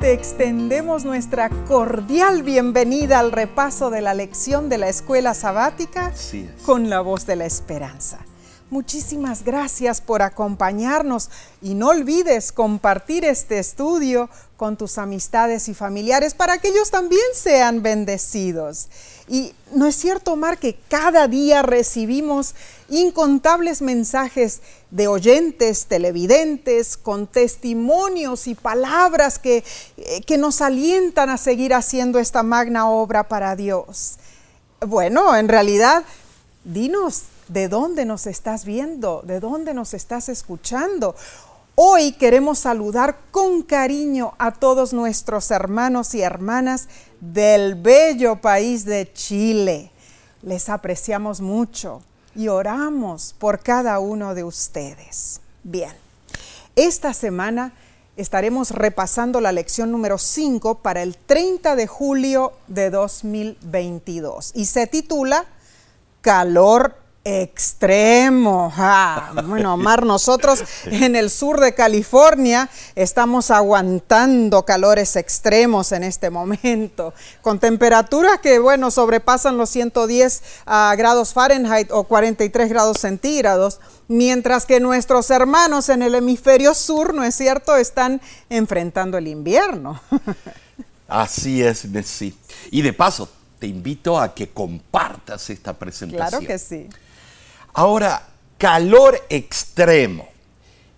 te extendemos nuestra cordial bienvenida al repaso de la lección de la escuela sabática con la voz de la esperanza. Muchísimas gracias por acompañarnos y no olvides compartir este estudio con tus amistades y familiares para que ellos también sean bendecidos. Y no es cierto, Omar, que cada día recibimos incontables mensajes de oyentes, televidentes, con testimonios y palabras que, eh, que nos alientan a seguir haciendo esta magna obra para Dios. Bueno, en realidad, dinos, ¿De dónde nos estás viendo? ¿De dónde nos estás escuchando? Hoy queremos saludar con cariño a todos nuestros hermanos y hermanas del bello país de Chile. Les apreciamos mucho y oramos por cada uno de ustedes. Bien, esta semana estaremos repasando la lección número 5 para el 30 de julio de 2022 y se titula Calor extremo. bueno, Omar, nosotros en el sur de California estamos aguantando calores extremos en este momento, con temperaturas que, bueno, sobrepasan los 110 ah, grados Fahrenheit o 43 grados centígrados, mientras que nuestros hermanos en el hemisferio sur, ¿no es cierto?, están enfrentando el invierno. Así es, Messi. Y de paso, te invito a que compartas esta presentación. Claro que sí. Ahora, calor extremo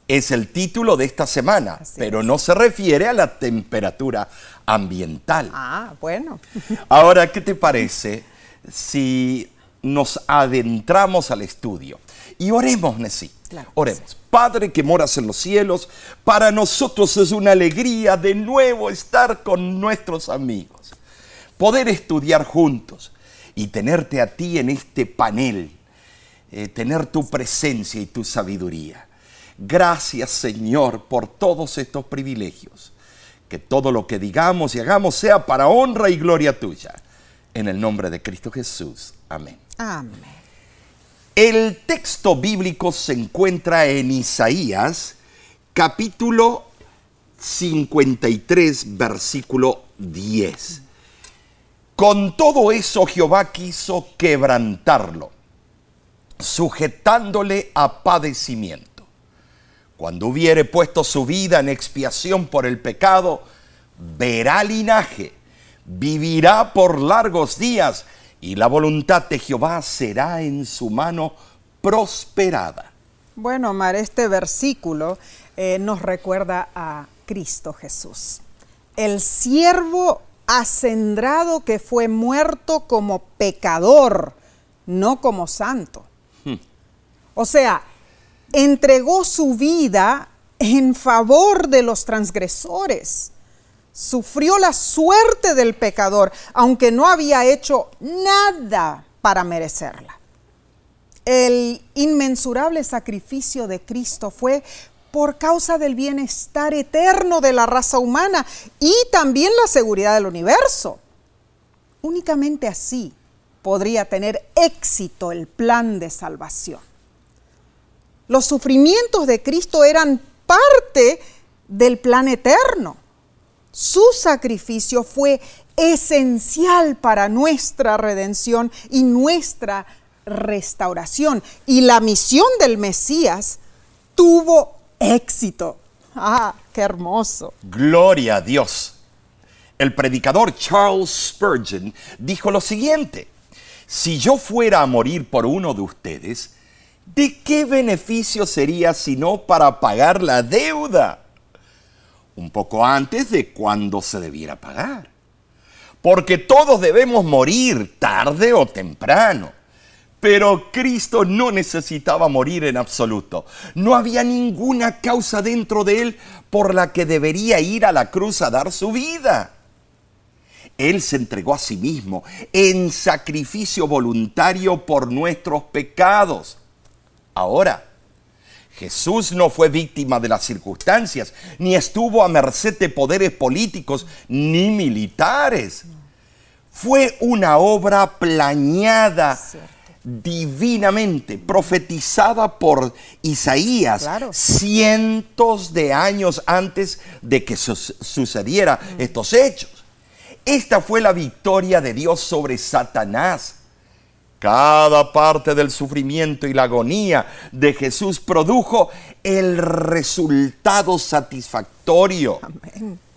es el título de esta semana, pero no se refiere a la temperatura ambiental. Ah, bueno. Ahora, ¿qué te parece si nos adentramos al estudio? Y oremos, Nesí. oremos. Padre que moras en los cielos, para nosotros es una alegría de nuevo estar con nuestros amigos, poder estudiar juntos y tenerte a ti en este panel eh, tener tu presencia y tu sabiduría. Gracias Señor por todos estos privilegios. Que todo lo que digamos y hagamos sea para honra y gloria tuya. En el nombre de Cristo Jesús. Amén. Amén. El texto bíblico se encuentra en Isaías capítulo 53 versículo 10. Con todo eso Jehová quiso quebrantarlo sujetándole a padecimiento. Cuando hubiere puesto su vida en expiación por el pecado, verá linaje, vivirá por largos días, y la voluntad de Jehová será en su mano prosperada. Bueno, Omar, este versículo eh, nos recuerda a Cristo Jesús, el siervo acendrado que fue muerto como pecador, no como santo. O sea, entregó su vida en favor de los transgresores. Sufrió la suerte del pecador, aunque no había hecho nada para merecerla. El inmensurable sacrificio de Cristo fue por causa del bienestar eterno de la raza humana y también la seguridad del universo. Únicamente así podría tener éxito el plan de salvación. Los sufrimientos de Cristo eran parte del plan eterno. Su sacrificio fue esencial para nuestra redención y nuestra restauración. Y la misión del Mesías tuvo éxito. Ah, qué hermoso. Gloria a Dios. El predicador Charles Spurgeon dijo lo siguiente, si yo fuera a morir por uno de ustedes, ¿de qué beneficio sería sino para pagar la deuda? Un poco antes de cuando se debiera pagar. Porque todos debemos morir tarde o temprano. Pero Cristo no necesitaba morir en absoluto. No había ninguna causa dentro de él por la que debería ir a la cruz a dar su vida. Él se entregó a sí mismo en sacrificio voluntario por nuestros pecados. Ahora, Jesús no fue víctima de las circunstancias, ni estuvo a merced de poderes políticos ni militares. Fue una obra planeada divinamente, profetizada por Isaías cientos de años antes de que sucediera mm. estos hechos. Esta fue la victoria de Dios sobre Satanás. Cada parte del sufrimiento y la agonía de Jesús produjo el resultado satisfactorio.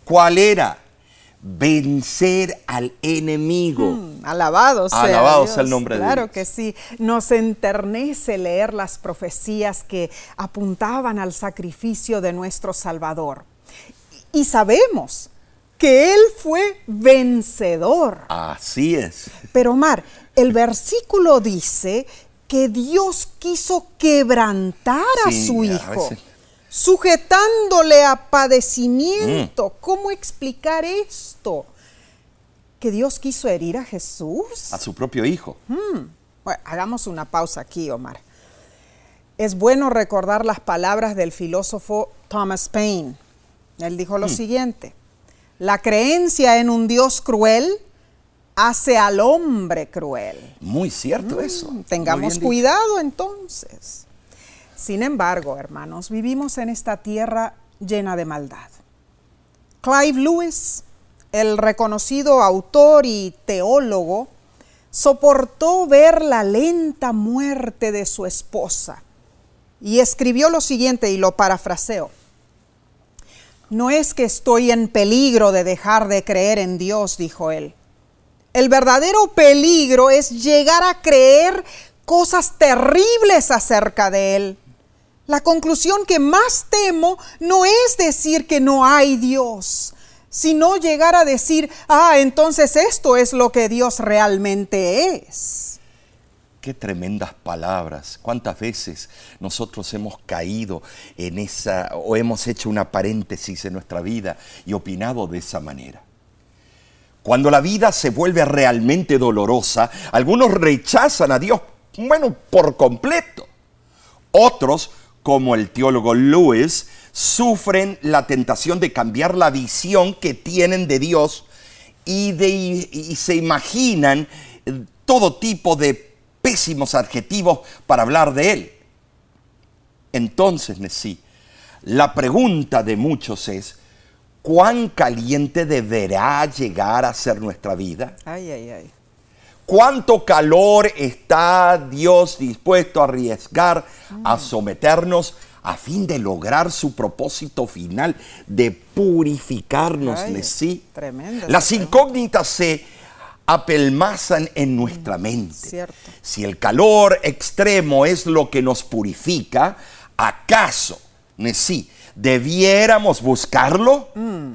¿Cuál era? vencer al enemigo. Mm, alabado sea, alabado sea el nombre de Dios. Claro que sí. Nos enternece leer las profecías que apuntaban al sacrificio de nuestro Salvador. Y sabemos que Él fue vencedor. Así es. Pero Omar, el versículo dice que Dios quiso quebrantar a su Hijo sujetándole a padecimiento. Mm. ¿Cómo explicar esto? ¿Que Dios quiso herir a Jesús? A su propio hijo. Mm. Bueno, hagamos una pausa aquí, Omar. Es bueno recordar las palabras del filósofo Thomas Paine. Él dijo lo mm. siguiente, la creencia en un Dios cruel hace al hombre cruel. Muy cierto eso. Tengamos cuidado entonces. Sin embargo, hermanos, vivimos en esta tierra llena de maldad. Clive Lewis, el reconocido autor y teólogo, soportó ver la lenta muerte de su esposa y escribió lo siguiente y lo parafraseo. No es que estoy en peligro de dejar de creer en Dios, dijo él. El verdadero peligro es llegar a creer cosas terribles acerca de Él. La conclusión que más temo no es decir que no hay Dios, sino llegar a decir, ah, entonces esto es lo que Dios realmente es. Qué tremendas palabras. ¿Cuántas veces nosotros hemos caído en esa o hemos hecho una paréntesis en nuestra vida y opinado de esa manera? Cuando la vida se vuelve realmente dolorosa, algunos rechazan a Dios, bueno, por completo. Otros como el teólogo Lewis, sufren la tentación de cambiar la visión que tienen de Dios y, de, se imaginan todo tipo de pésimos adjetivos para hablar de Él. Entonces, sí, la pregunta de muchos es, ¿cuán caliente deberá llegar a ser nuestra vida? Ay, ay, ay cuánto calor está Dios dispuesto a arriesgar, a someternos a fin de lograr su propósito final de purificarnos. sí, Las incógnitas se apelmazan en nuestra mente. Si el calor extremo es lo que nos purifica, ¿acaso, sí, debiéramos buscarlo? Mm.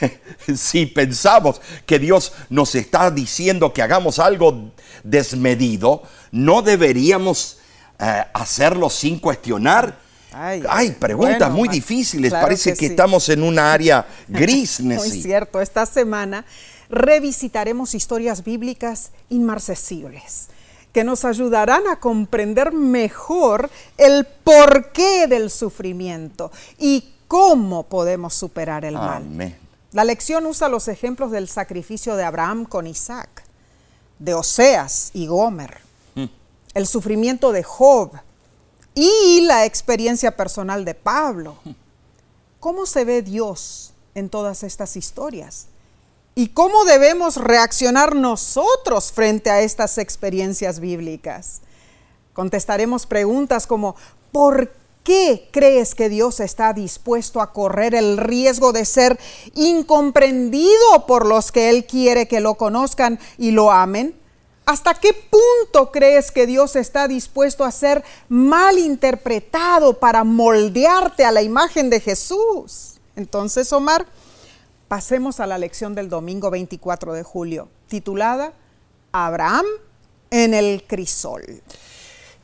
si pensamos que Dios nos está diciendo que hagamos algo desmedido, no deberíamos eh, hacerlo sin cuestionar. Hay preguntas muy difíciles. Parece que, estamos en un área gris. muy cierto. Esta semana revisitaremos historias bíblicas inmarcesibles que nos ayudarán a comprender mejor el porqué del sufrimiento y cómo podemos superar el mal. Amén. La lección usa los ejemplos del sacrificio de Abraham con Isaac, de Oseas y Gomer, mm. el sufrimiento de Job y la experiencia personal de Pablo. ¿Cómo se ve Dios en todas estas historias? ¿Y cómo debemos reaccionar nosotros frente a estas experiencias bíblicas? Contestaremos preguntas como ¿por qué? crees que Dios está dispuesto a correr el riesgo de ser incomprendido por los que Él quiere que lo conozcan y lo amen? ¿Hasta qué punto crees que Dios está dispuesto a ser mal interpretado para moldearte a la imagen de Jesús? Entonces, Omar, pasemos a la lección del domingo 24 de julio, titulada Abraham en el crisol.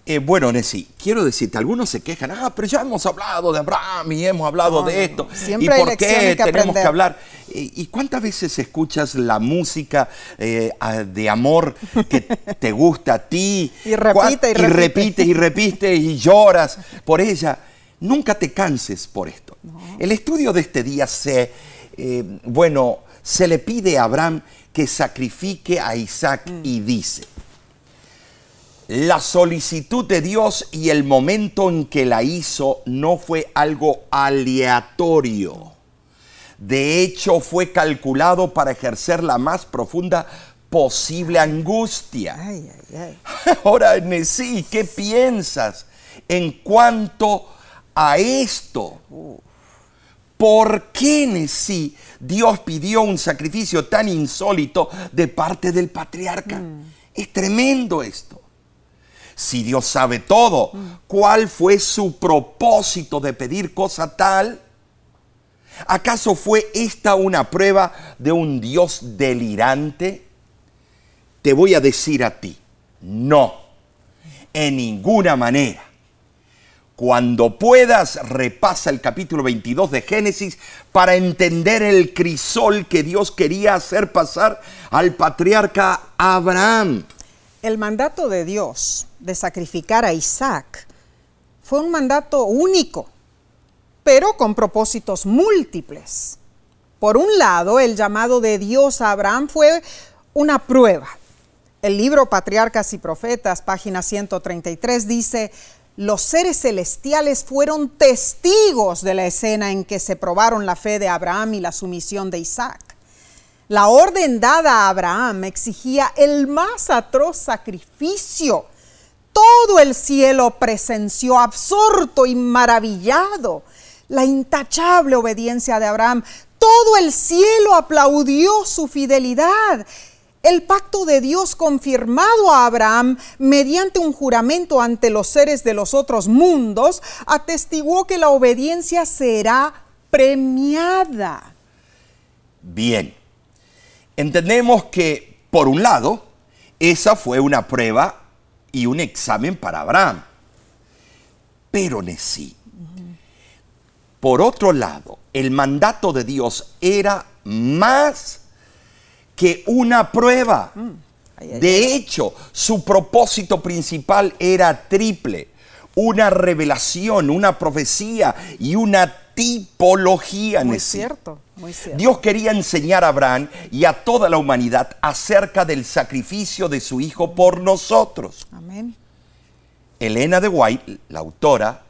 Eh, bueno, Nessie, quiero decirte, algunos se quejan, ah, pero ya hemos hablado de Abraham y hemos hablado de esto. ¿Y por qué tenemos que hablar? ¿Y cuántas veces escuchas la música eh, de amor que te gusta a ti? Y repite y, repite. y repites y repites y lloras por ella. Nunca te canses por esto. El estudio de este día se, eh, bueno, se le pide a Abraham que sacrifique a Isaac mm. y dice, La solicitud de Dios y el momento en que la hizo no fue algo aleatorio. De hecho, fue calculado para ejercer la más profunda posible angustia. Ahora, Nesí, ¿qué piensas en cuanto a esto? ¿Por qué Nesí Dios pidió un sacrificio tan insólito de parte del patriarca? Mm. Es tremendo esto. Si Dios sabe todo, ¿cuál fue su propósito de pedir cosa tal? ¿Acaso fue esta una prueba de un Dios delirante? Te voy a decir a ti, no, en ninguna manera. Cuando puedas, repasa el capítulo 22 de Génesis para entender el crisol que Dios quería hacer pasar al patriarca Abraham. El mandato de Dios de sacrificar a Isaac fue un mandato único, pero con propósitos múltiples. Por un lado, el llamado de Dios a Abraham fue una prueba. El libro Patriarcas y Profetas, página 133, dice, los seres celestiales fueron testigos de la escena en que se probaron la fe de Abraham y la sumisión de Isaac. La orden dada a Abraham exigía el más atroz sacrificio. Todo el cielo presenció absorto y maravillado la intachable obediencia de Abraham. Todo el cielo aplaudió su fidelidad el pacto de Dios confirmado a Abraham mediante un juramento ante los seres de los otros mundos atestiguó que la obediencia será premiada. Bien, entendemos que, por un lado, esa fue una prueba y un examen para Abraham. Pero Nesí, por otro lado, el mandato de Dios era más que una prueba. Mm. De hecho, su propósito principal era triple. Una revelación, una profecía y una tipología. Muy cierto, muy cierto. Dios quería enseñar a Abraham y a toda la humanidad acerca del sacrificio de su Hijo por nosotros. Amén. Elena de White, la autora,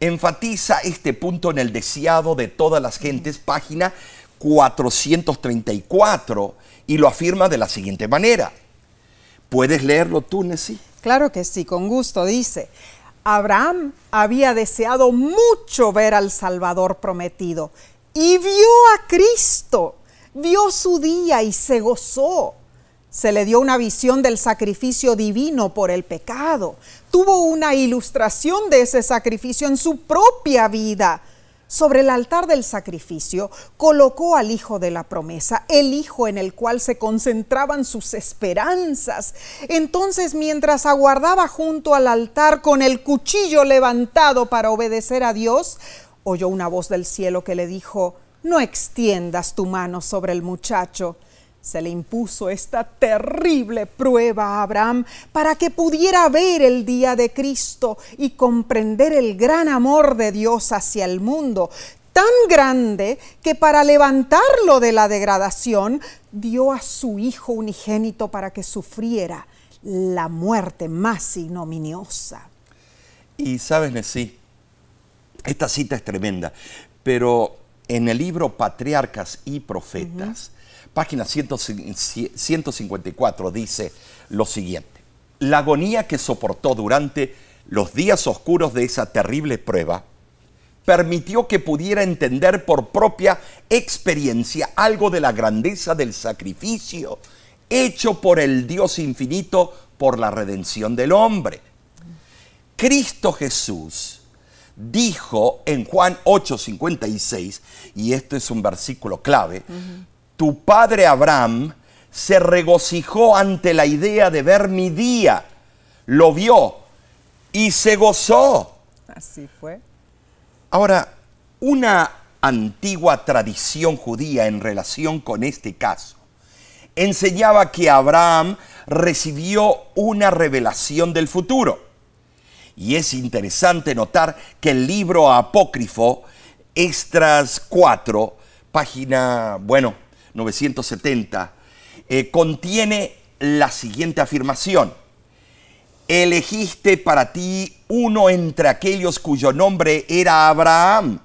enfatiza este punto en el deseado de todas las gentes, página 434 y lo afirma de la siguiente manera. ¿Puedes leerlo tú, Nessie? Claro que sí, con gusto. Dice, Abraham había deseado mucho ver al Salvador prometido y vio a Cristo, vio su día y se gozó. Se le dio una visión del sacrificio divino por el pecado. Tuvo una ilustración de ese sacrificio en su propia vida sobre el altar del sacrificio colocó al hijo de la promesa, el hijo en el cual se concentraban sus esperanzas. Entonces, mientras aguardaba junto al altar con el cuchillo levantado para obedecer a Dios, oyó una voz del cielo que le dijo, no extiendas tu mano sobre el muchacho se le impuso esta terrible prueba a Abraham para que pudiera ver el día de Cristo y comprender el gran amor de Dios hacia el mundo, tan grande que para levantarlo de la degradación dio a su Hijo unigénito para que sufriera la muerte más ignominiosa. Y sabes, Nesí, esta cita es tremenda, pero en el libro Patriarcas y Profetas, página 154 dice lo siguiente. La agonía que soportó durante los días oscuros de esa terrible prueba permitió que pudiera entender por propia experiencia algo de la grandeza del sacrificio hecho por el Dios infinito por la redención del hombre. Cristo Jesús dijo en Juan 8:56, y esto es un versículo clave, tu padre Abraham se regocijó ante la idea de ver mi día, lo vio y se gozó. Así fue. Ahora, una antigua tradición judía en relación con este caso enseñaba que Abraham recibió una revelación del futuro. Y es interesante notar que el libro apócrifo, Estras 4, página, bueno, 970, eh, contiene la siguiente afirmación. elegiste para ti uno entre aquellos cuyo nombre era Abraham.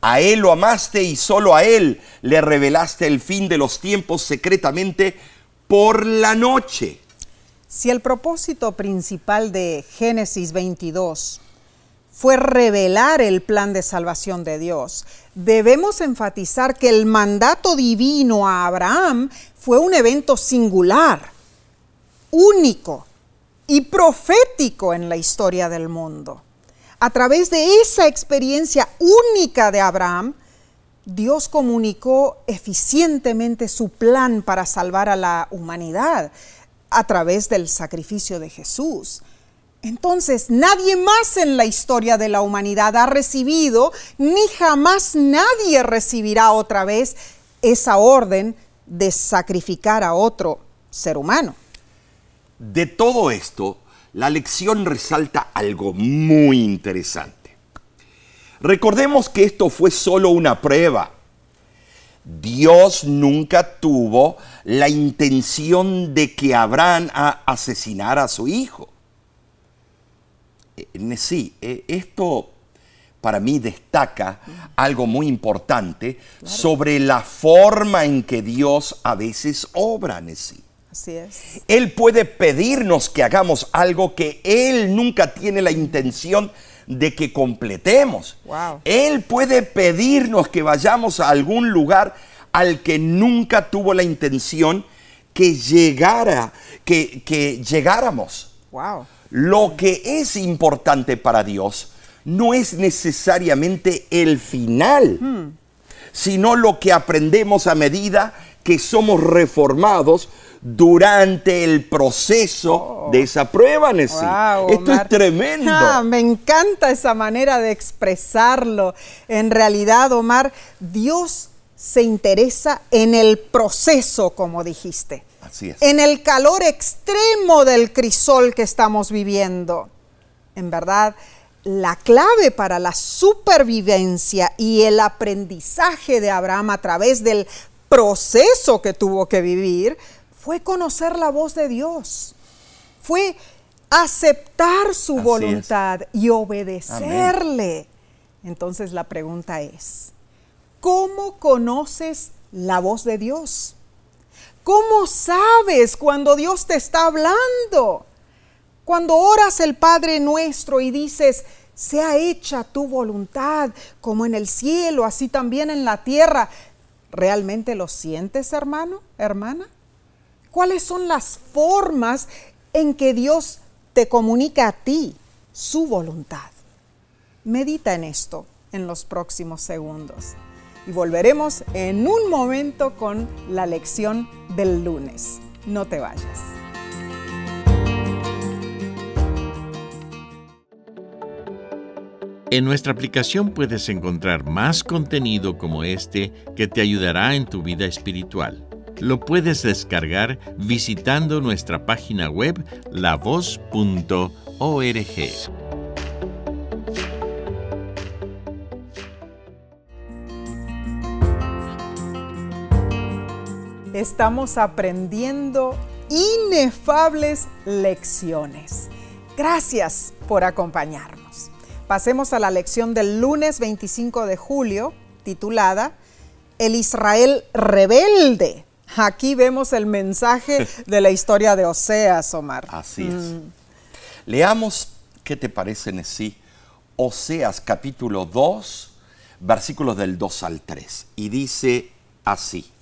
A él lo amaste y solo a él le revelaste el fin de los tiempos secretamente por la noche. Si el propósito principal de Génesis 22 fue revelar el plan de salvación de Dios, debemos enfatizar que el mandato divino a Abraham fue un evento singular, único y profético en la historia del mundo. A través de esa experiencia única de Abraham, Dios comunicó eficientemente su plan para salvar a la humanidad a través del sacrificio de Jesús. Entonces, nadie más en la historia de la humanidad ha recibido, ni jamás nadie recibirá otra vez esa orden de sacrificar a otro ser humano. De todo esto, la lección resalta algo muy interesante. Recordemos que esto fue solo una prueba. Dios nunca tuvo la intención de que Abraham asesinara a su hijo. Eh, sí, eh, esto para mí destaca algo muy importante sobre la forma en que Dios a veces obra, sí. Así es. Él puede pedirnos que hagamos algo que Él nunca tiene la intención de que completemos. Él puede pedirnos que vayamos a algún lugar al que nunca tuvo la intención que llegara, que, que llegáramos. Wow. Lo que es importante para Dios no es necesariamente el final, hmm. sino lo que aprendemos a medida que somos reformados durante el proceso oh. de esa prueba, Nessie. Esto es tremendo. Ah, me encanta esa manera de expresarlo. En realidad, Omar, Dios se interesa en el proceso, como dijiste. Así es. En el calor extremo del crisol que estamos viviendo. En verdad, la clave para la supervivencia y el aprendizaje de Abraham a través del proceso que tuvo que vivir fue conocer la voz de Dios. Fue aceptar su voluntad y obedecerle. Entonces la pregunta es, ¿cómo conoces la voz de Dios? ¿Cómo sabes cuando Dios te está hablando? Cuando oras el Padre nuestro y dices, sea hecha tu voluntad, como en el cielo, así también en la tierra, ¿realmente lo sientes, hermano, hermana? ¿Cuáles son las formas en que Dios te comunica a ti su voluntad? Medita en esto en los próximos segundos y volveremos en un momento con la lección del lunes. No te vayas. En nuestra aplicación puedes encontrar más contenido como este que te ayudará en tu vida espiritual. Lo puedes descargar visitando nuestra página web lavoz.org. estamos aprendiendo inefables lecciones. Gracias por acompañarnos. Pasemos a la lección del lunes 25 de julio, titulada El Israel rebelde. Aquí vemos el mensaje de la historia de Oseas, Omar. Así es. Mm. Leamos, ¿qué te parece, Nesí? Oseas capítulo 2, versículos del 2 al 3. Y dice así.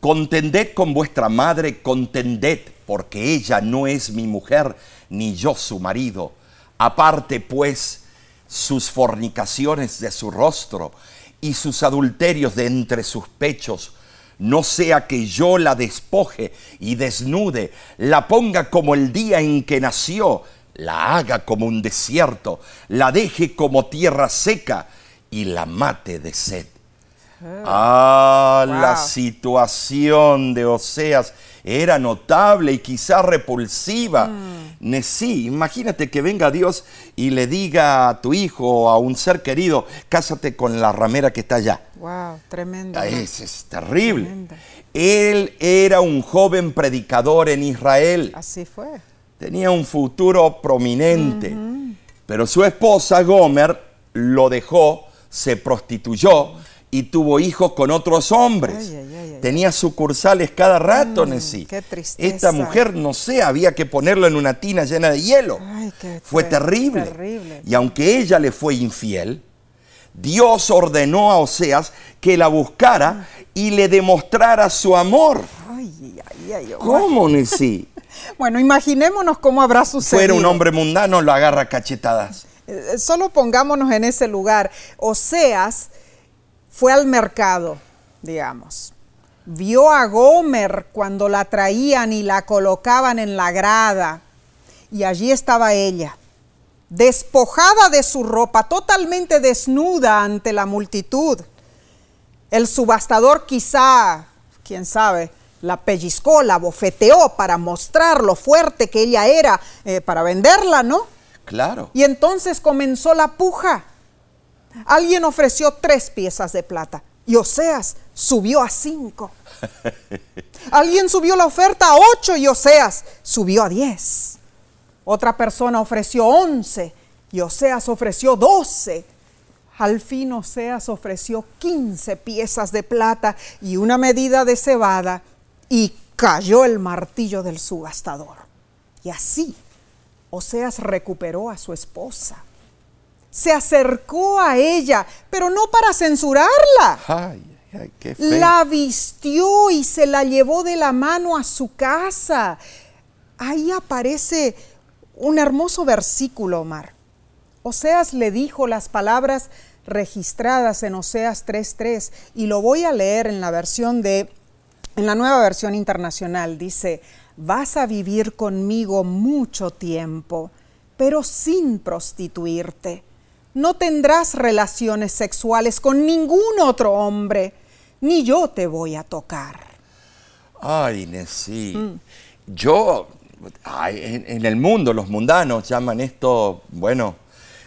Contended con vuestra madre, contended, porque ella no es mi mujer, ni yo su marido. Aparte pues sus fornicaciones de su rostro y sus adulterios de entre sus pechos, no sea que yo la despoje y desnude, la ponga como el día en que nació, la haga como un desierto, la deje como tierra seca y la mate de sed. Ah, la situación de Oseas era notable y quizá repulsiva. Mm. Imagínate que venga Dios y le diga a tu hijo o a un ser querido, cásate con la ramera que está allá. Wow, tremendo. Es, es terrible. Él era un joven predicador en Israel. Así fue. tenía un futuro prominente. Pero su esposa Gomer lo dejó, se prostituyó y tuvo hijos con otros hombres. Tenía sucursales cada rato, mm, Qué Esta mujer, no sé, había que ponerlo en una tina llena de hielo. fue terrible. terrible. Y aunque ella le fue infiel, Dios ordenó a Oseas que la buscara y le demostrara su amor. Ay, ay, ay, ¿Cómo, Nessie? bueno, imaginémonos cómo habrá sucedido. Fuera un hombre mundano, lo agarra cachetadas. Eh, solo pongámonos en ese lugar. Oseas fue al mercado, digamos. Vio a Gomer cuando la traían y la colocaban en la grada. Y allí estaba ella despojada de su ropa, totalmente desnuda ante la multitud. El subastador quizá, quién sabe, la pellizcó, la bofeteó para mostrar lo fuerte que ella era eh, para venderla, ¿no? Claro. Y entonces comenzó la puja. Alguien ofreció tres piezas de plata y Oseas subió a cinco. Alguien subió la oferta a ocho y Oseas subió a diez. Otra persona ofreció 11 y Oseas ofreció 12. Al fin Oseas ofreció 15 piezas de plata y una medida de cebada y cayó el martillo del subastador. Y así Oseas recuperó a su esposa. Se acercó a ella, pero no para censurarla. Ay, La vistió y se la llevó de la mano a su casa. Ahí aparece un hermoso versículo, Omar. Oseas le dijo las palabras registradas en Oseas 3:3 y lo voy a leer en la versión de en la nueva versión internacional dice, "Vas a vivir conmigo mucho tiempo, pero sin prostituirte. No tendrás relaciones sexuales con ningún otro hombre, ni yo te voy a tocar." Ay, Nessie. Mm. Yo en, el mundo los mundanos llaman esto, bueno,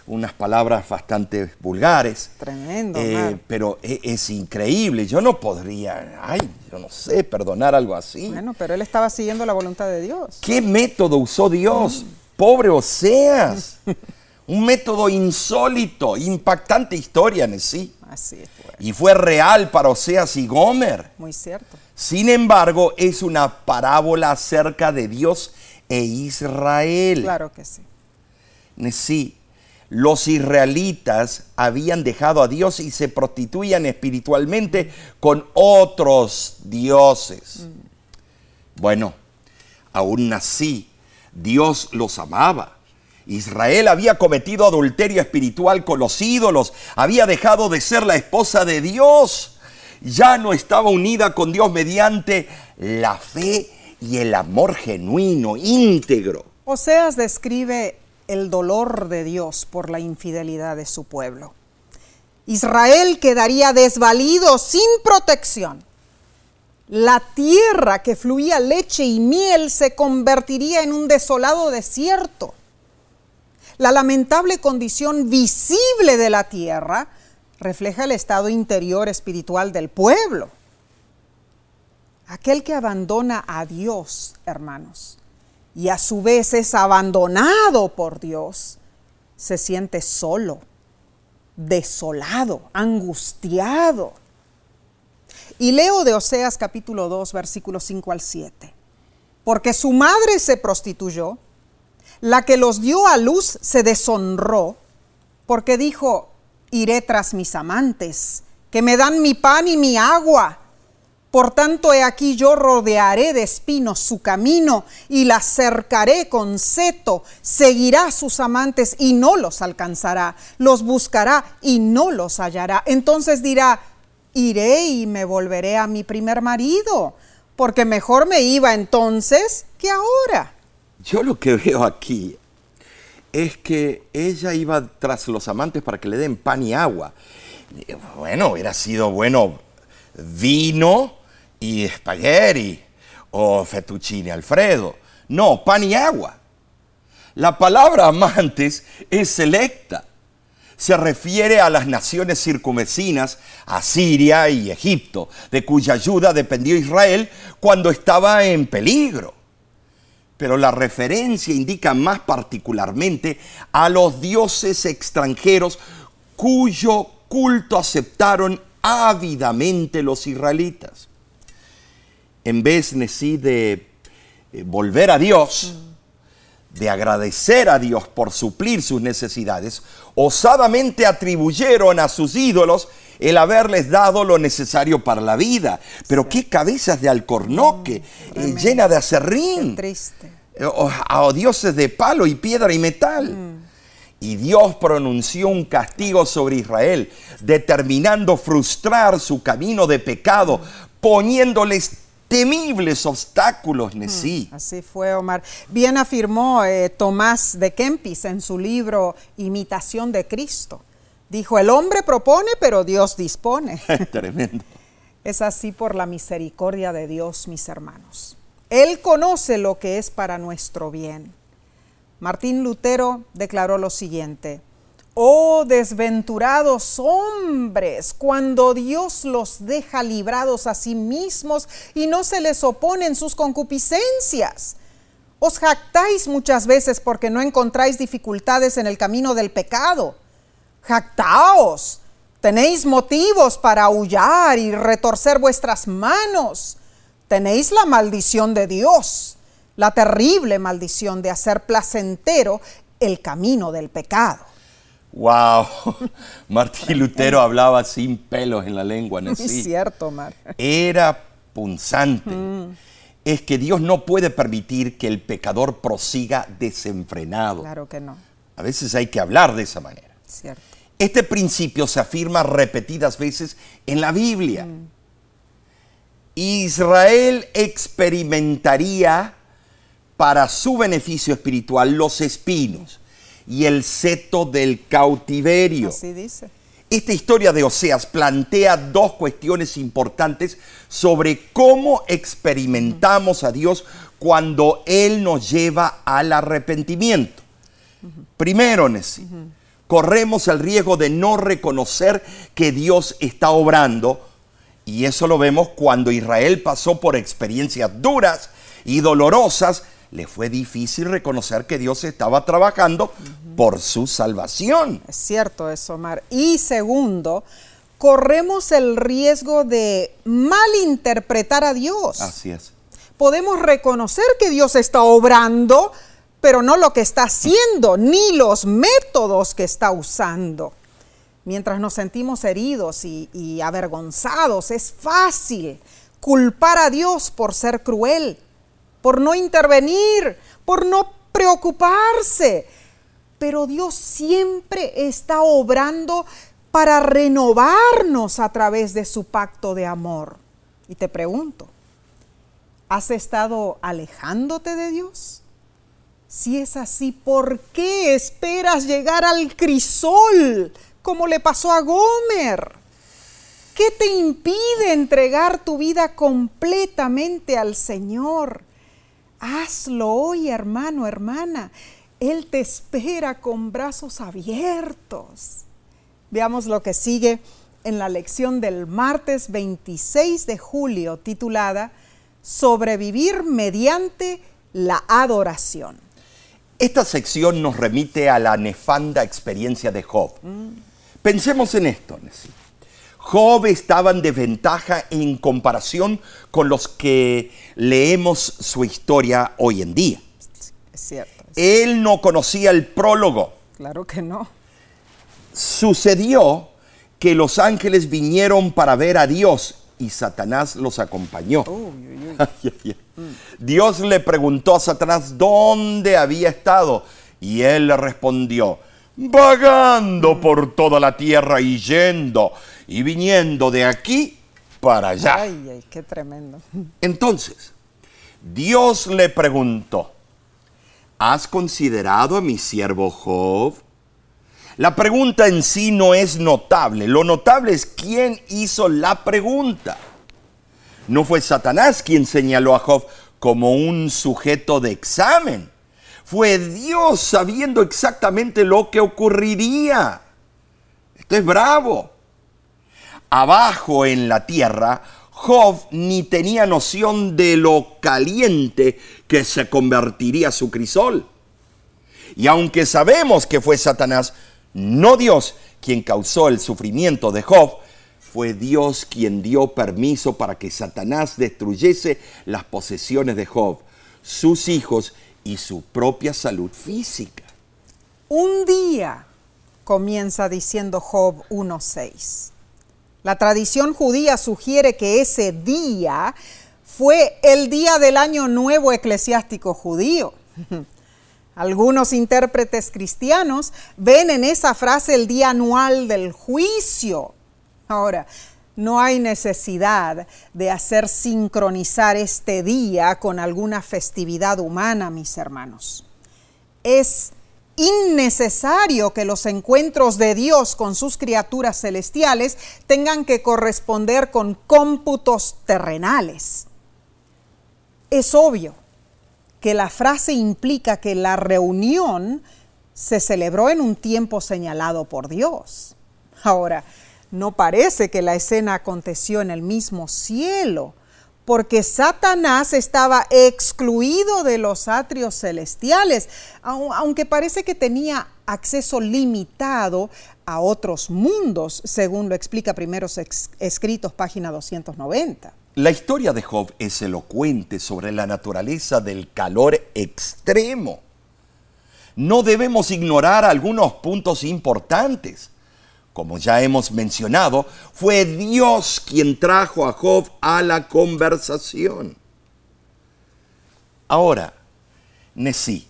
unas palabras bastante vulgares. Tremendo. Eh, pero es, es, increíble. Yo no podría, ay, yo no sé, perdonar algo así. Bueno, pero él estaba siguiendo la voluntad de Dios. ¿Qué método usó Dios? Mm. Pobre Oseas. Un método insólito, impactante historia en sí. Así fue. Y fue real para Oseas y Gomer. Muy cierto. Sin embargo, es una parábola acerca de Dios e Israel. Claro que sí. Sí, los israelitas habían dejado a Dios y se prostituían espiritualmente con otros dioses. Mm. Bueno, aún así, Dios los amaba. Israel había cometido adulterio espiritual con los ídolos, había dejado de ser la esposa de Dios, ya no estaba unida con Dios mediante la fe y el amor genuino, íntegro. Oseas describe el dolor de Dios por la infidelidad de su pueblo. Israel quedaría desvalido sin protección. La tierra que fluía leche y miel se convertiría en un desolado desierto. La lamentable condición visible de la tierra refleja el estado interior espiritual del pueblo. Aquel que abandona a Dios, hermanos, y a su vez es abandonado por Dios, se siente solo, desolado, angustiado. Y leo de Oseas capítulo 2, versículos 5 al 7. Porque su madre se prostituyó, la que los dio a luz se deshonró, porque dijo, iré tras mis amantes, que me dan mi pan y mi agua por tanto, he aquí yo rodearé de espinos su camino y la cercaré con seto. Seguirá sus amantes y no los alcanzará. Los buscará y no los hallará. Entonces dirá, iré y me volveré a mi primer marido, porque mejor me iba entonces que ahora. Yo lo que veo aquí es que ella iba tras los amantes para que le den pan y agua. Bueno, hubiera sido bueno vino y spaghetti o fettuccine alfredo. No, pan y agua. La palabra amantes es selecta. Se refiere a las naciones circunvecinas, a Siria y Egipto, de cuya ayuda dependió Israel cuando estaba en peligro. Pero la referencia indica más particularmente a los dioses extranjeros cuyo culto aceptaron ávidamente los israelitas. En vez de eh, volver a Dios, de agradecer a Dios por suplir sus necesidades, osadamente atribuyeron a sus ídolos el haberles dado lo necesario para la vida. Pero qué cabezas de alcornoque, mm, eh, llena de acerrín. triste. Eh, a dioses de palo y piedra y metal. Mm. Y Dios pronunció un castigo sobre Israel, determinando frustrar su camino de pecado, poniéndoles temibles obstáculos, Nesí. Mm, así fue, Omar. Bien afirmó eh, Tomás de Kempis en su libro Imitación de Cristo. Dijo, el hombre propone, pero Dios dispone. Tremendo. Es así por la misericordia de Dios, mis hermanos. Él conoce lo que es para nuestro bien. Martín Lutero declaró lo siguiente, Oh desventurados hombres, cuando Dios los deja librados a sí mismos y no se les oponen sus concupiscencias. Os jactáis muchas veces porque no encontráis dificultades en el camino del pecado. Jactaos, tenéis motivos para aullar y retorcer vuestras manos tenéis la maldición de Dios, la terrible maldición de hacer placentero el camino del pecado. Wow, Martín Lutero hablaba sin pelos en la lengua, ¿no es cierto, Mar. Era punzante. Mm. Es que Dios no puede permitir que el pecador prosiga desenfrenado. Claro que no. A veces hay que hablar de esa manera. Cierto. Este principio se afirma repetidas veces en la Biblia. Mm. Israel experimentaría para su beneficio espiritual los espinos y el seto del cautiverio. Así dice. Esta historia de Oseas plantea dos cuestiones importantes sobre cómo experimentamos a Dios cuando Él nos lleva al arrepentimiento. Primero, corremos el riesgo de no reconocer que Dios está obrando y eso lo vemos cuando Israel pasó por experiencias duras y dolorosas. Le fue difícil reconocer que Dios estaba trabajando por su salvación. Es cierto eso, Omar. Y segundo, corremos el riesgo de malinterpretar a Dios. Así es. Podemos reconocer que Dios está obrando, pero no lo que está haciendo, ni los métodos que está usando mientras nos sentimos heridos y, avergonzados, es fácil culpar a Dios por ser cruel, por no intervenir, por no preocuparse. Pero Dios siempre está obrando para renovarnos a través de su pacto de amor. Y te pregunto, ¿has estado alejándote de Dios? Si es así, ¿por qué esperas llegar al crisol como le pasó a Gomer. ¿Qué te impide entregar tu vida completamente al Señor? Hazlo hoy, hermano, hermana. Él te espera con brazos abiertos. Veamos lo que sigue en la lección del martes 26 de julio titulada Sobrevivir mediante la adoración. Esta sección nos remite a la nefanda experiencia de Job. Pensemos en esto. Job estaba en desventaja en comparación con los que leemos su historia hoy en día. Es cierto. Él no conocía el prólogo. Claro que no. Sucedió que los ángeles vinieron para ver a Dios y Satanás los acompañó. Dios le preguntó a Satanás dónde había estado y él le respondió, vagando por toda la tierra y yendo y viniendo de aquí para allá. Ay, ay, qué tremendo. Entonces, Dios le preguntó, ¿has considerado a mi siervo Job? La pregunta en sí no es notable, lo notable es quién hizo la pregunta. No fue Satanás quien señaló a Job como un sujeto de examen fue Dios sabiendo exactamente lo que ocurriría. Esto es bravo. Abajo en la tierra, Job ni tenía noción de lo caliente que se convertiría su crisol. Y aunque sabemos que fue Satanás, no Dios quien causó el sufrimiento de Job, fue Dios quien dio permiso para que Satanás destruyese las posesiones de Job, sus hijos y su propia salud física. Un día, comienza diciendo Job 1.6. La tradición judía sugiere que ese día fue el día del año nuevo eclesiástico judío. Algunos intérpretes cristianos ven en esa frase el día anual del juicio. Ahora, no hay necesidad de hacer sincronizar este día con alguna festividad humana, mis hermanos. Es innecesario que los encuentros de Dios con sus criaturas celestiales tengan que corresponder con cómputos terrenales. Es obvio que la frase implica que la reunión se celebró en un tiempo señalado por Dios. Ahora, no parece que la escena aconteció en el mismo cielo, porque Satanás estaba excluido de los atrios celestiales, aunque parece que tenía acceso limitado a otros mundos, según lo explica Primeros Escritos, página 290. La historia de Job es elocuente sobre la naturaleza del calor extremo. No debemos ignorar algunos puntos importantes como ya hemos mencionado, fue Dios quien trajo a Job a la conversación. Ahora, Nesí,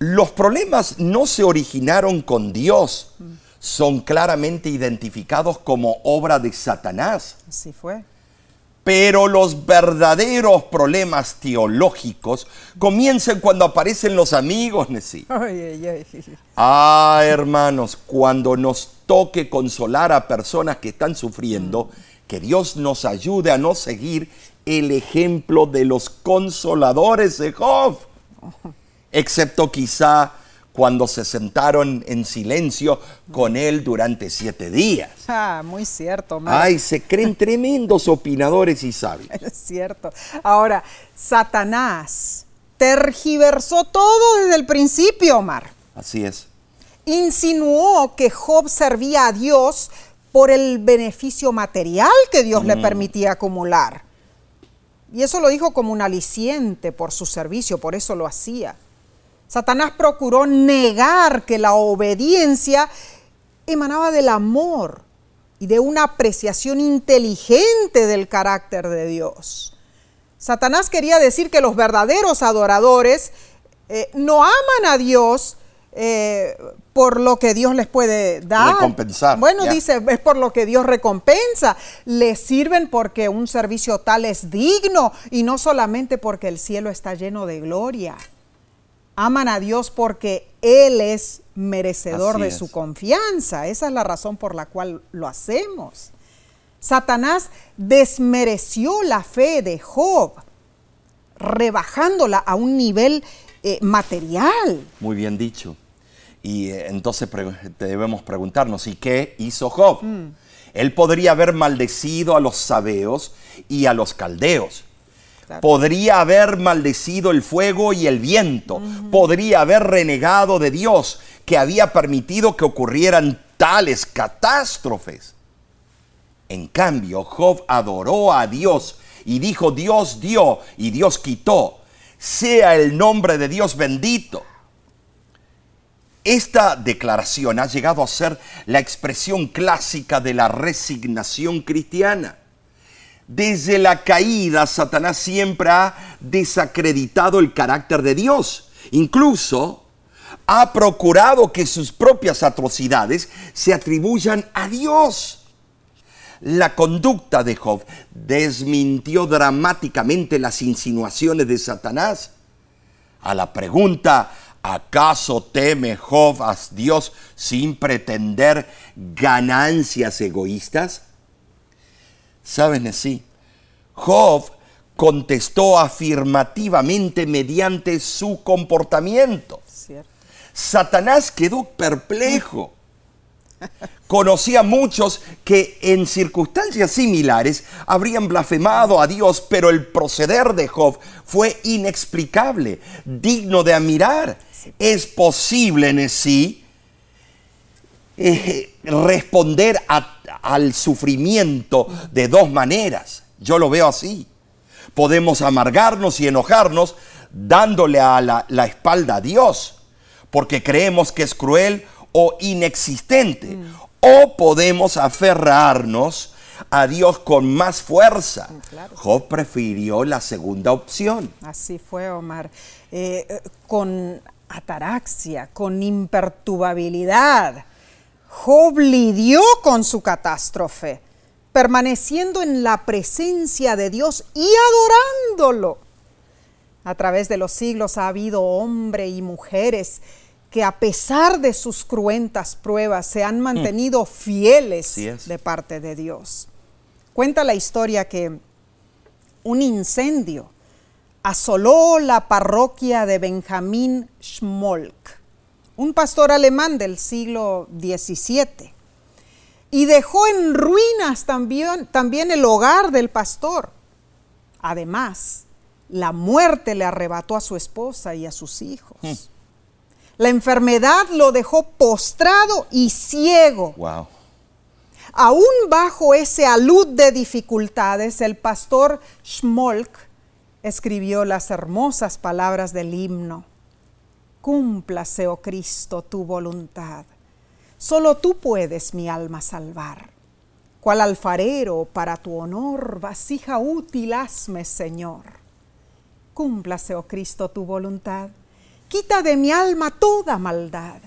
los problemas no se originaron con Dios, son claramente identificados como obra de Satanás. Así fue. Pero los verdaderos problemas teológicos comienzan cuando aparecen los amigos, Nesí. Ah, hermanos, cuando nos toque consolar a personas que están sufriendo, que Dios nos ayude a no seguir el ejemplo de los consoladores de Job. Excepto quizá cuando se sentaron en silencio con él durante siete días. Ah, muy cierto. Ay, se creen tremendos opinadores y sabios. Es cierto. Ahora, Satanás tergiversó todo desde el principio, Omar. Así es. Insinuó que Job servía a Dios por el beneficio material que Dios le mm. permitía acumular. Y eso lo dijo como un aliciente por su servicio, por eso lo hacía. Satanás procuró negar que la obediencia emanaba del amor y de una apreciación inteligente del carácter de Dios. Satanás quería decir que los verdaderos adoradores eh, no aman a Dios eh, por lo que Dios les puede dar. Recompensar. Bueno, dice, es por lo que Dios recompensa. Les sirven porque un servicio tal es digno y no solamente porque el cielo está lleno de gloria aman a Dios porque Él es merecedor de su confianza. Esa es la razón por la cual lo hacemos. Satanás desmereció la fe de Job, rebajándola a un nivel eh, material. Muy bien dicho. Y eh, entonces debemos preguntarnos, ¿y qué hizo Job? Mm. Él podría haber maldecido a los sabeos y a los caldeos Podría haber maldecido el fuego y el viento. Podría haber renegado de Dios que había permitido que ocurrieran tales catástrofes. En cambio, Job adoró a Dios y dijo, Dios dio y Dios quitó. Sea el nombre de Dios bendito. Esta declaración ha llegado a ser la expresión clásica de la resignación cristiana. Desde la caída, Satanás siempre ha desacreditado el carácter de Dios. Incluso ha procurado que sus propias atrocidades se atribuyan a Dios. La conducta de Job desmintió dramáticamente las insinuaciones de Satanás. A la pregunta, ¿acaso teme Job a Dios sin pretender ganancias egoístas? ¿Saben así? Job contestó afirmativamente mediante su comportamiento. Satanás quedó perplejo. Conocía a muchos que en circunstancias similares habrían blasfemado a Dios, pero el proceder de Job fue inexplicable, digno de admirar. Es posible en sí eh, responder al sufrimiento de dos maneras. Yo lo veo así. Podemos amargarnos y enojarnos dándole a la, la espalda a Dios, porque creemos que es cruel o inexistente. Mm. O podemos aferrarnos a Dios con más fuerza. Mm, Job prefirió la segunda opción. Así fue, Omar. Eh, eh, con ataraxia, con imperturbabilidad. Job lidió con su catástrofe, permaneciendo en la presencia de Dios y adorándolo. A través de los siglos ha habido hombres y mujeres que a pesar de sus cruentas pruebas se han mantenido mm. fieles de parte de Dios. Cuenta la historia que un incendio asoló la parroquia de Benjamín Schmolk, un pastor alemán del siglo XVII, y dejó en ruinas también, también el hogar del pastor. Además, la muerte le arrebató a su esposa y a sus hijos. Mm. La enfermedad lo dejó postrado y ciego. Wow. Aún bajo ese alud de dificultades, el pastor Schmolk escribió las hermosas palabras del himno. Cúmplase, oh Cristo, tu voluntad. Solo tú puedes mi alma salvar. Cual alfarero para tu honor, vasija útil hazme, Señor. Cúmplase, oh Cristo, tu voluntad quita de mi alma toda maldad.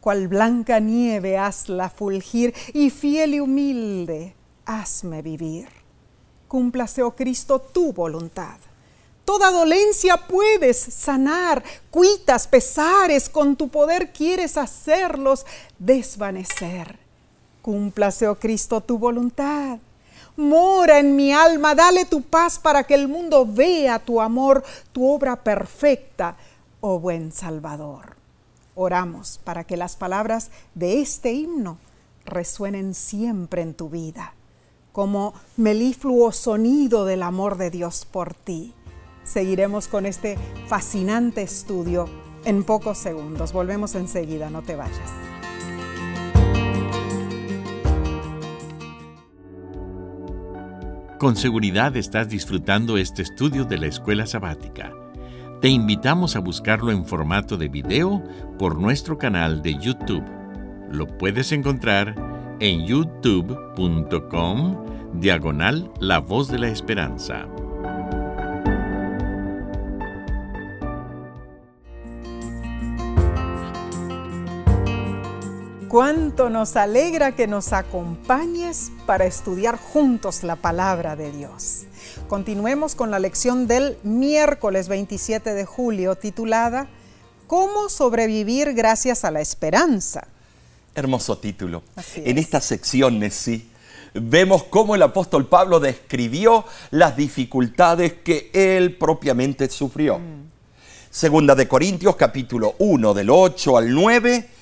Cual blanca nieve hazla fulgir y fiel y humilde hazme vivir. Cúmplase, oh Cristo, tu voluntad. Toda dolencia puedes sanar, cuitas, pesares, con tu poder quieres hacerlos desvanecer. Cúmplase, oh Cristo, tu voluntad. Mora en mi alma, dale tu paz para que el mundo vea tu amor, tu obra perfecta oh buen Salvador. Oramos para que las palabras de este himno resuenen siempre en tu vida, como melifluo sonido del amor de Dios por ti. Seguiremos con este fascinante estudio en pocos segundos. Volvemos enseguida, no te vayas. Con seguridad estás disfrutando este estudio de la escuela sabática. Te invitamos a buscarlo en formato de video por nuestro canal de YouTube. Lo puedes encontrar en youtube.com diagonal La Voz de la Esperanza. Cuánto nos alegra que nos acompañes para estudiar juntos la palabra de Dios. Continuemos con la lección del miércoles 27 de julio titulada ¿Cómo sobrevivir gracias a la esperanza? Hermoso título. en esta sección, sí, vemos cómo el apóstol Pablo describió las dificultades que él propiamente sufrió. Mm. Segunda de Corintios capítulo 1 del 8 al 9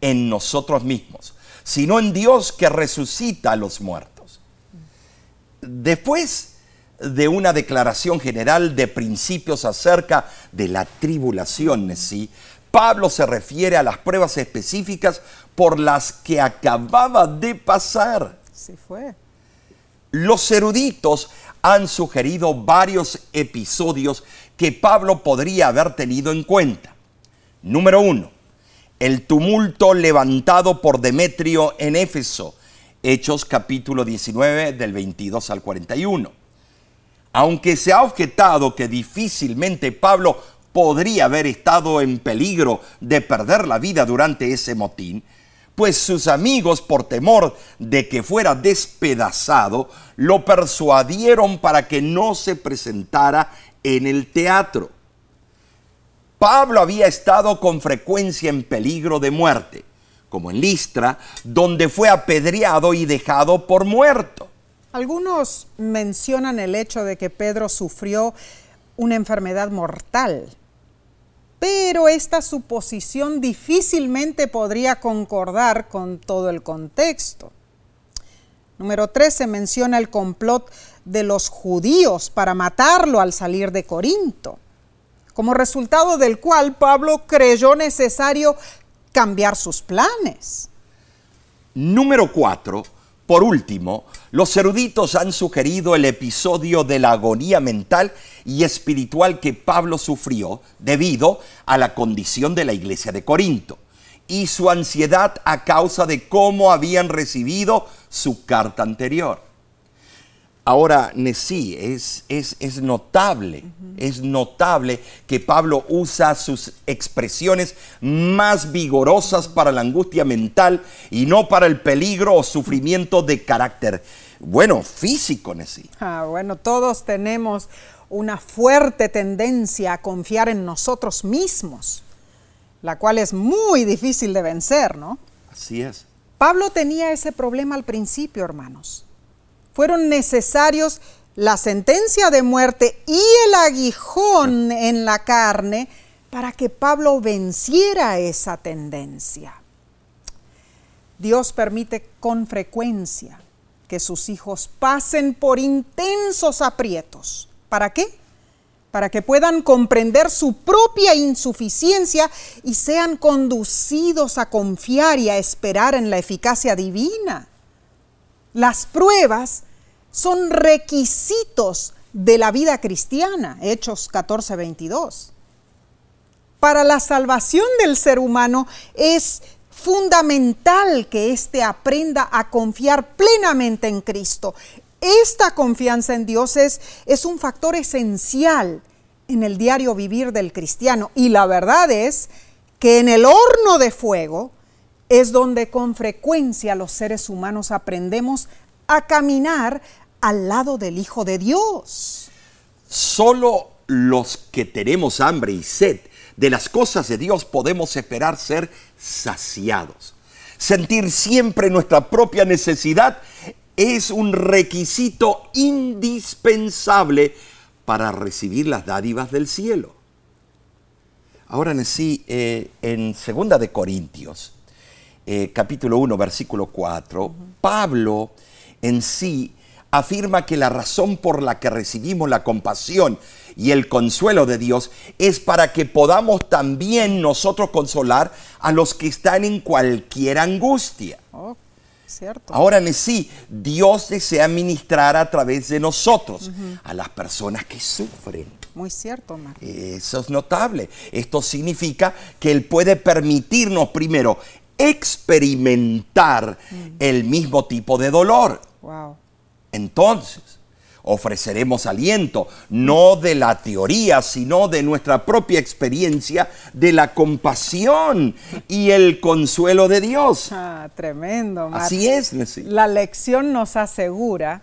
en nosotros mismos, sino en Dios que resucita a los muertos. Después de una declaración general de principios acerca de la tribulación en sí, Pablo se refiere a las pruebas específicas por las que acababa de pasar. Sí fue. Los eruditos han sugerido varios episodios que Pablo podría haber tenido en cuenta. Número uno, el tumulto levantado por Demetrio en Éfeso, Hechos capítulo 19 del 22 al 41. Aunque se ha objetado que difícilmente Pablo podría haber estado en peligro de perder la vida durante ese motín, pues sus amigos, por temor de que fuera despedazado, lo persuadieron para que no se presentara en el teatro. Pablo había estado con frecuencia en peligro de muerte, como en Listra, donde fue apedreado y dejado por muerto. Algunos mencionan el hecho de que Pedro sufrió una enfermedad mortal pero esta suposición difícilmente podría concordar con todo el contexto. Número 13 menciona el complot de los judíos para matarlo al salir de Corinto, como resultado del cual Pablo creyó necesario cambiar sus planes. Número 4 por último, los eruditos han sugerido el episodio de la agonía mental y espiritual que Pablo sufrió debido a la condición de la iglesia de Corinto y su ansiedad a causa de cómo habían recibido su carta anterior. Ahora, sí, es, es, es notable, es notable que Pablo usa sus expresiones más vigorosas para la angustia mental y no para el peligro o sufrimiento de carácter, bueno, físico, Nesí. Ah, bueno, todos tenemos una fuerte tendencia a confiar en nosotros mismos, la cual es muy difícil de vencer, ¿no? Así es. Pablo tenía ese problema al principio, hermanos fueron necesarios la sentencia de muerte y el aguijón en la carne para que Pablo venciera esa tendencia. Dios permite con frecuencia que sus hijos pasen por intensos aprietos. ¿Para qué? Para que puedan comprender su propia insuficiencia y sean conducidos a confiar y a esperar en la eficacia divina. Las pruebas son requisitos de la vida cristiana, Hechos 14, 22. Para la salvación del ser humano es fundamental que éste aprenda a confiar plenamente en Cristo. Esta confianza en Dios es, es un factor esencial en el diario vivir del cristiano. Y la verdad es que en el horno de fuego es donde con frecuencia los seres humanos aprendemos a caminar al lado del Hijo de Dios. Solo los que tenemos hambre y sed de las cosas de Dios podemos esperar ser saciados. Sentir siempre nuestra propia necesidad es un requisito indispensable para recibir las dádivas del cielo. Ahora en sí, eh, en segunda de Corintios, eh, capítulo 1, versículo 4, Pablo en sí afirma que la razón por la que recibimos la compasión y el consuelo de Dios es para que podamos también nosotros consolar a los que están en cualquier angustia. Oh, cierto. Ahora en sí, Dios desea ministrar a través de nosotros a las personas que sufren. Muy cierto, Mario. Eso es notable. Esto significa que Él puede permitirnos primero experimentar mm. el mismo tipo de dolor. Wow. Entonces, ofreceremos aliento, no de la teoría, sino de nuestra propia experiencia de la compasión y el consuelo de Dios. Ah, tremendo. Así es, La lección nos asegura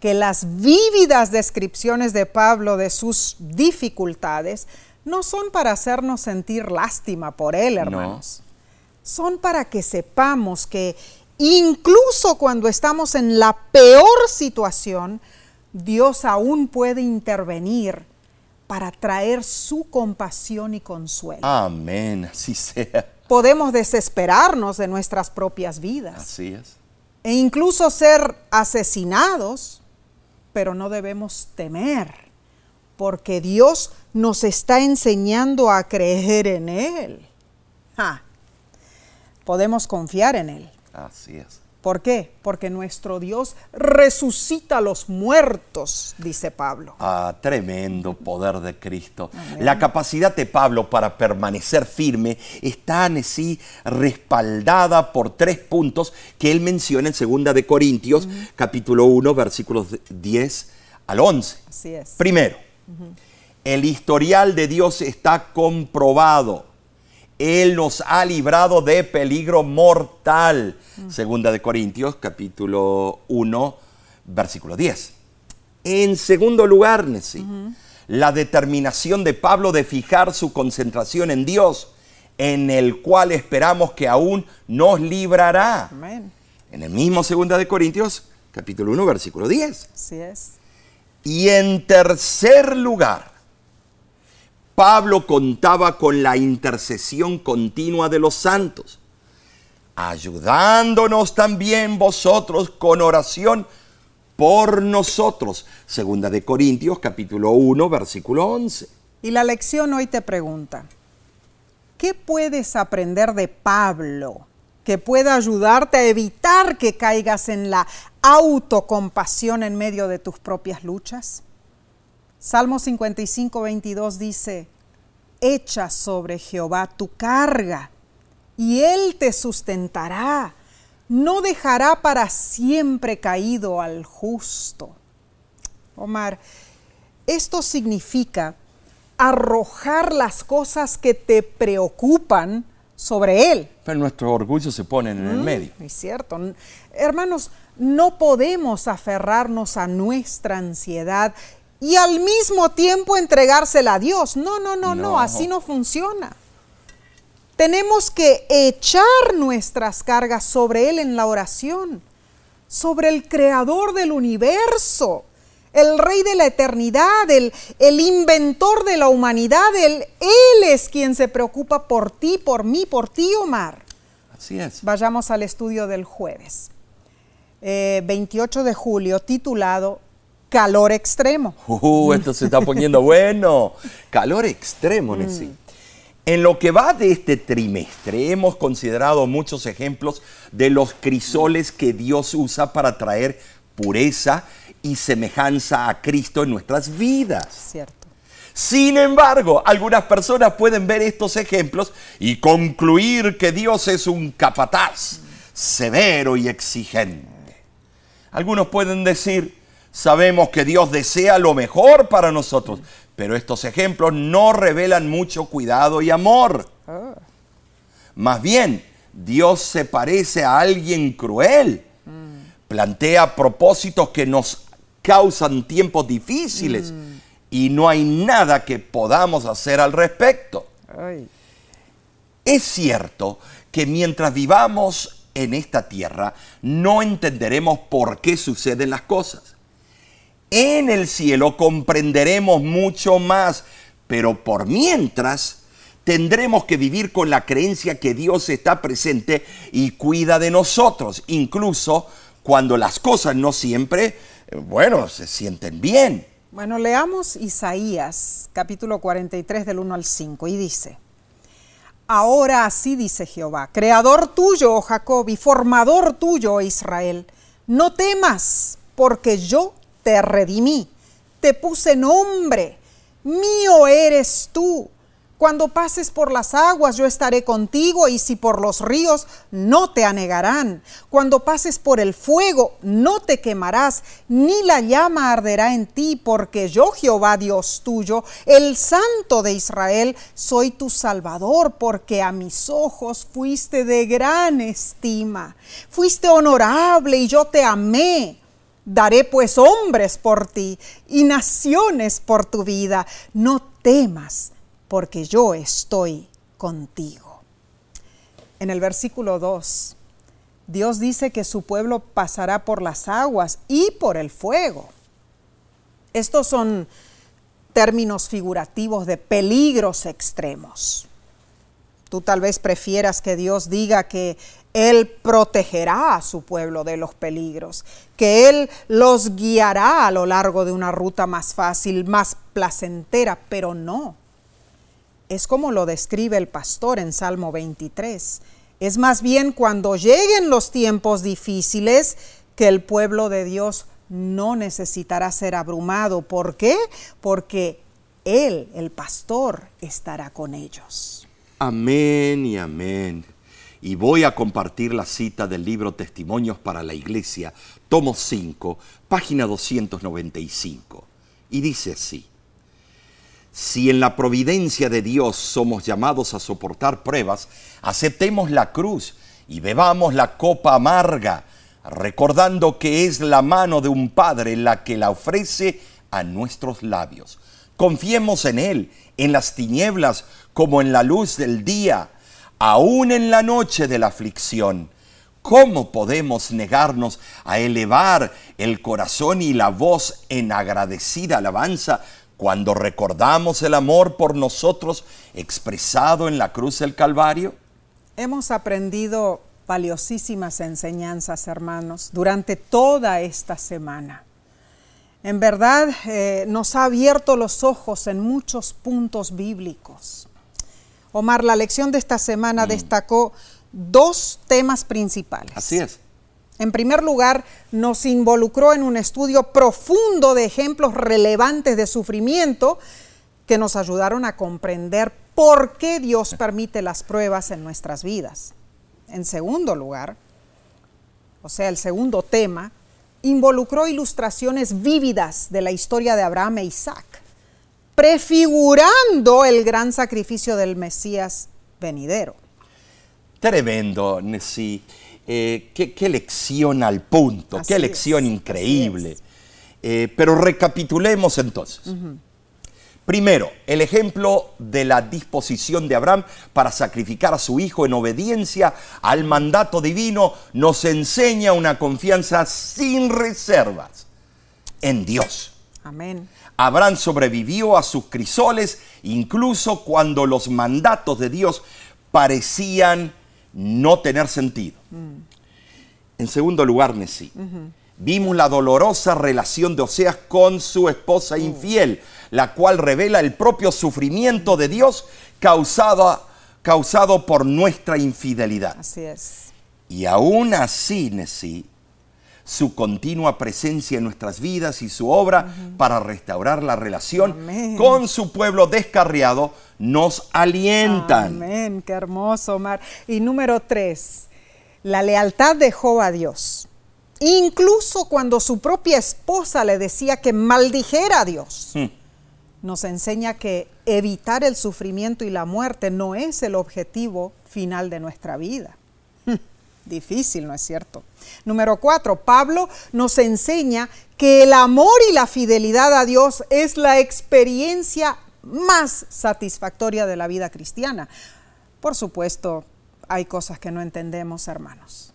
que las vívidas descripciones de Pablo de sus dificultades no son para hacernos sentir lástima por él, hermanos. Son para que sepamos que Incluso cuando estamos en la peor situación, Dios aún puede intervenir para traer su compasión y consuelo. Amén, así sea. Podemos desesperarnos de nuestras propias vidas. Así es. E incluso ser asesinados, pero no debemos temer, porque Dios nos está enseñando a creer en Él. Podemos confiar en Él. Así es. ¿Por qué? Porque nuestro Dios resucita a los muertos, dice Pablo. Ah, tremendo poder de Cristo. La capacidad de Pablo para permanecer firme está así respaldada por tres puntos que él menciona en 2 de Corintios, capítulo 1, versículos 10 al 11. Así es. Primero, el historial de Dios está comprobado Él nos ha librado de peligro mortal. Segunda de Corintios, capítulo 1, versículo 10. En segundo lugar, Nessie, la determinación de Pablo de fijar su concentración en Dios, en el cual esperamos que aún nos librará. En el mismo Segunda de Corintios, capítulo 1, versículo 10. Así es. Y en tercer lugar, Pablo contaba con la intercesión continua de los santos, ayudándonos también vosotros con oración por nosotros. Segunda de Corintios capítulo 1 versículo 11. Y la lección hoy te pregunta, ¿qué puedes aprender de Pablo que pueda ayudarte a evitar que caigas en la autocompasión en medio de tus propias luchas? Salmo 55, 22 dice, echa sobre Jehová tu carga y él te sustentará. No dejará para siempre caído al justo. Omar, esto significa arrojar las cosas que te preocupan sobre Él. Pero nuestro orgullo se pone en el mm, medio. Es cierto. Hermanos, no podemos aferrarnos a nuestra ansiedad y al mismo tiempo entregársela a Dios. No, no, no, no, así no funciona. Tenemos que echar nuestras cargas sobre Él en la oración, sobre el Creador del universo, el Rey de la eternidad, el, el inventor de la humanidad. Él, él es quien se preocupa por ti, por mí, por ti, Omar. Así es. Vayamos al estudio del jueves. 28 eh, de julio, titulado calor extremo. Uh, esto se está poniendo bueno. Calor extremo, Nessie. Mm. En lo que va de este trimestre hemos considerado muchos ejemplos de los crisoles que Dios usa para traer pureza y semejanza a Cristo en nuestras vidas. Cierto. Sin embargo, algunas personas pueden ver estos ejemplos y concluir que Dios es un capataz severo y exigente. Algunos pueden decir, Sabemos que Dios desea lo mejor para nosotros, pero estos ejemplos no revelan mucho cuidado y amor. Ah. Más bien, Dios se parece a alguien cruel. Mm. Plantea propósitos que nos causan tiempos difíciles mm. y no hay nada que podamos hacer al respecto. Es cierto que mientras vivamos en esta tierra, no entenderemos por qué suceden las cosas en el cielo comprenderemos mucho más, pero por mientras tendremos que vivir con la creencia que Dios está presente y cuida de nosotros, incluso cuando las cosas no siempre, eh, bueno, se sienten bien. Bueno, leamos Isaías capítulo 43 del 1 al 5 y dice, Ahora así dice Jehová, creador tuyo, oh Jacob, y formador tuyo, oh Israel, no temas, porque yo te redimí, te puse nombre, mío eres tú. Cuando pases por las aguas yo estaré contigo y si por los ríos no te anegarán. Cuando pases por el fuego no te quemarás, ni la llama arderá en ti, porque yo Jehová Dios tuyo, el Santo de Israel, soy tu Salvador, porque a mis ojos fuiste de gran estima. Fuiste honorable y yo te amé. Daré pues hombres por ti y naciones por tu vida. No temas, porque yo estoy contigo. En el versículo 2, Dios dice que su pueblo pasará por las aguas y por el fuego. Estos son términos figurativos de peligros extremos. Tú tal vez prefieras que Dios diga que Él protegerá a su pueblo de los peligros, que Él los guiará a lo largo de una ruta más fácil, más placentera, pero no. Es como lo describe el pastor en Salmo 23. Es más bien cuando lleguen los tiempos difíciles que el pueblo de Dios no necesitará ser abrumado. ¿Por qué? Porque Él, el pastor, estará con ellos. Amén y amén. Y voy a compartir la cita del libro Testimonios para la Iglesia, tomo 5, página 295. Y dice así, si en la providencia de Dios somos llamados a soportar pruebas, aceptemos la cruz y bebamos la copa amarga, recordando que es la mano de un Padre la que la ofrece a nuestros labios. Confiemos en Él, en las tinieblas como en la luz del día, aún en la noche de la aflicción. ¿Cómo podemos negarnos a elevar el corazón y la voz en agradecida alabanza cuando recordamos el amor por nosotros expresado en la cruz del Calvario? Hemos aprendido valiosísimas enseñanzas, hermanos, durante toda esta semana. En verdad eh, nos ha abierto los ojos en muchos puntos bíblicos. Omar, la lección de esta semana mm. destacó dos temas principales. Así es. En primer lugar, nos involucró en un estudio profundo de ejemplos relevantes de sufrimiento que nos ayudaron a comprender por qué Dios permite las pruebas en nuestras vidas. En segundo lugar, o sea, el segundo tema, involucró ilustraciones vívidas de la historia de Abraham e Isaac, prefigurando el gran sacrificio del Mesías venidero. Tremendo, sí. Eh, qué, lección al punto, qué lección increíble. Eh, pero recapitulemos entonces. Primero, el ejemplo de la disposición de Abraham para sacrificar a su hijo en obediencia al mandato divino nos enseña una confianza sin reservas en Dios. Amén. Abraham sobrevivió a sus crisoles incluso cuando los mandatos de Dios parecían no tener sentido. Mm. En segundo lugar, Nesí, vimos la dolorosa relación de Oseas con su esposa mm. infiel, la cual revela el propio sufrimiento de Dios causado, causado por nuestra infidelidad. Así es. Y aún así, Nesí, su continua presencia en nuestras vidas y su obra para restaurar la relación con su pueblo descarriado nos alientan. Amén, qué hermoso, Omar. Y número tres, la lealtad de Job a Dios. Incluso cuando su propia esposa le decía que maldijera a Dios. Hmm. Nos enseña que evitar el sufrimiento y la muerte no es el objetivo final de nuestra vida. Difícil, ¿no es cierto? Número cuatro, Pablo nos enseña que el amor y la fidelidad a Dios es la experiencia más satisfactoria de la vida cristiana. Por supuesto, hay cosas que no entendemos, hermanos,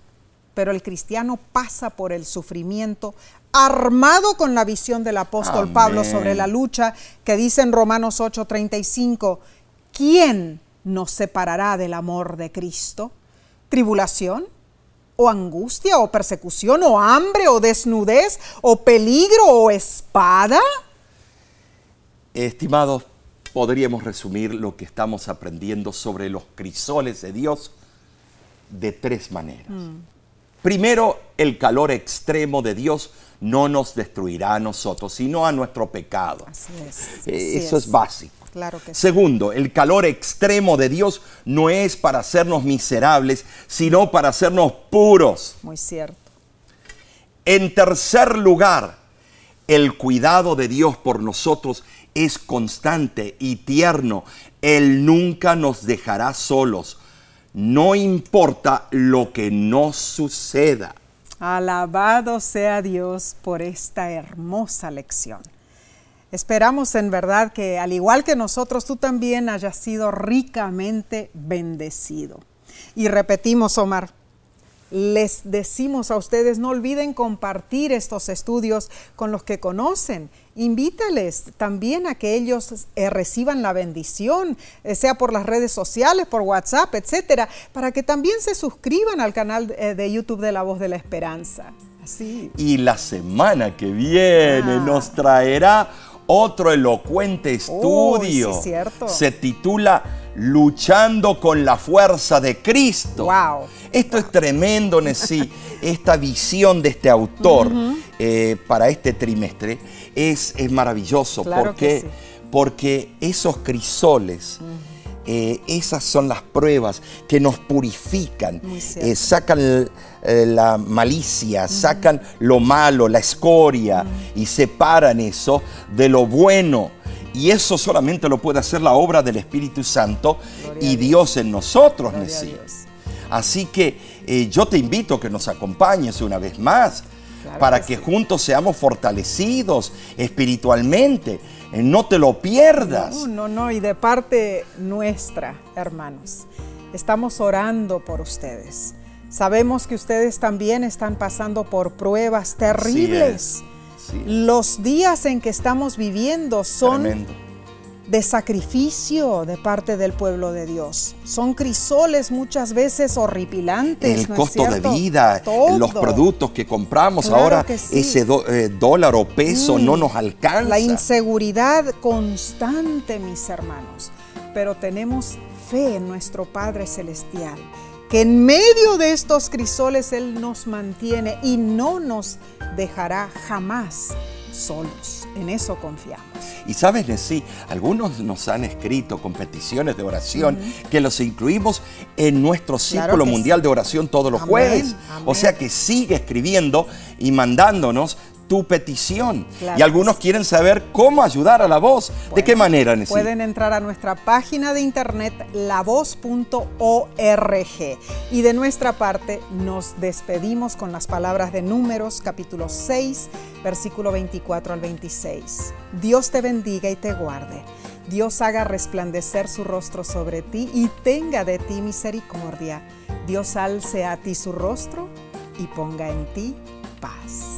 pero el cristiano pasa por el sufrimiento armado con la visión del apóstol Pablo sobre la lucha que dice en Romanos 8:35, ¿quién nos separará del amor de Cristo? ¿Tribulación? ¿O angustia? ¿O persecución? ¿O hambre? ¿O desnudez? ¿O peligro? ¿O espada? Estimados podríamos resumir lo que estamos aprendiendo sobre los crisoles de Dios de tres maneras. Mm. Primero, el calor extremo de Dios no nos destruirá a nosotros, sino a nuestro pecado. Eh, eso es, básico. Claro que Segundo, el calor extremo de Dios no es para hacernos miserables, sino para hacernos puros. Muy cierto. En tercer lugar, el cuidado de Dios por nosotros es constante y tierno. Él nunca nos dejará solos. No importa lo que nos suceda. Alabado sea Dios por esta hermosa lección. Esperamos en verdad que al igual que nosotros, tú también hayas sido ricamente bendecido. Y repetimos, Omar, les decimos a ustedes, no olviden compartir estos estudios con los que conocen. Invítales también a que ellos eh, reciban la bendición, eh, sea por las redes sociales, por WhatsApp, etcétera, para que también se suscriban al canal eh, de YouTube de La Voz de la Esperanza. Así. Y la semana que viene ah. nos traerá otro elocuente estudio. sí. Se titula Luchando con la fuerza de Cristo. Wow. Esto es tremendo, Nessie. Esta visión de este autor eh, para este trimestre es, es maravilloso. porque, porque esos crisoles, eh, esas son las pruebas que nos purifican, eh, sacan la malicia, sacan lo malo, la escoria y separan eso de lo bueno. Y eso solamente lo puede hacer la obra del Espíritu Santo y Dios. en nosotros, Nesí. Así que eh, yo te invito a que nos acompañes una vez más para que, juntos seamos fortalecidos espiritualmente. Eh, no te lo pierdas. No, no, no. Y de parte nuestra, hermanos, estamos orando por ustedes. Sabemos que ustedes también están pasando por pruebas terribles. Los días en que estamos viviendo son de sacrificio de parte del pueblo de Dios. Son crisoles muchas veces horripilantes. El costo de vida, los productos que compramos ahora, ese eh, dólar o peso no mm. nos alcanza. La inseguridad constante, mis hermanos. Pero tenemos fe en nuestro Padre Celestial que en medio de estos crisoles Él nos mantiene y no nos dejará jamás solos. En eso confiamos. Y sabes, sí, algunos nos han escrito con peticiones de oración que los incluimos en nuestro círculo mundial de oración todos los jueves. O sea que sigue escribiendo y mandándonos tu petición. y algunos quieren saber cómo ayudar a la voz. ¿De qué manera, Nessie? Pueden entrar a nuestra página de internet lavoz.org. Y de nuestra parte nos despedimos con las palabras de Números, capítulo 6, versículo 24 al 26. Dios te bendiga y te guarde. Dios haga resplandecer su rostro sobre ti y tenga de ti misericordia. Dios alce a ti su rostro y ponga en ti paz.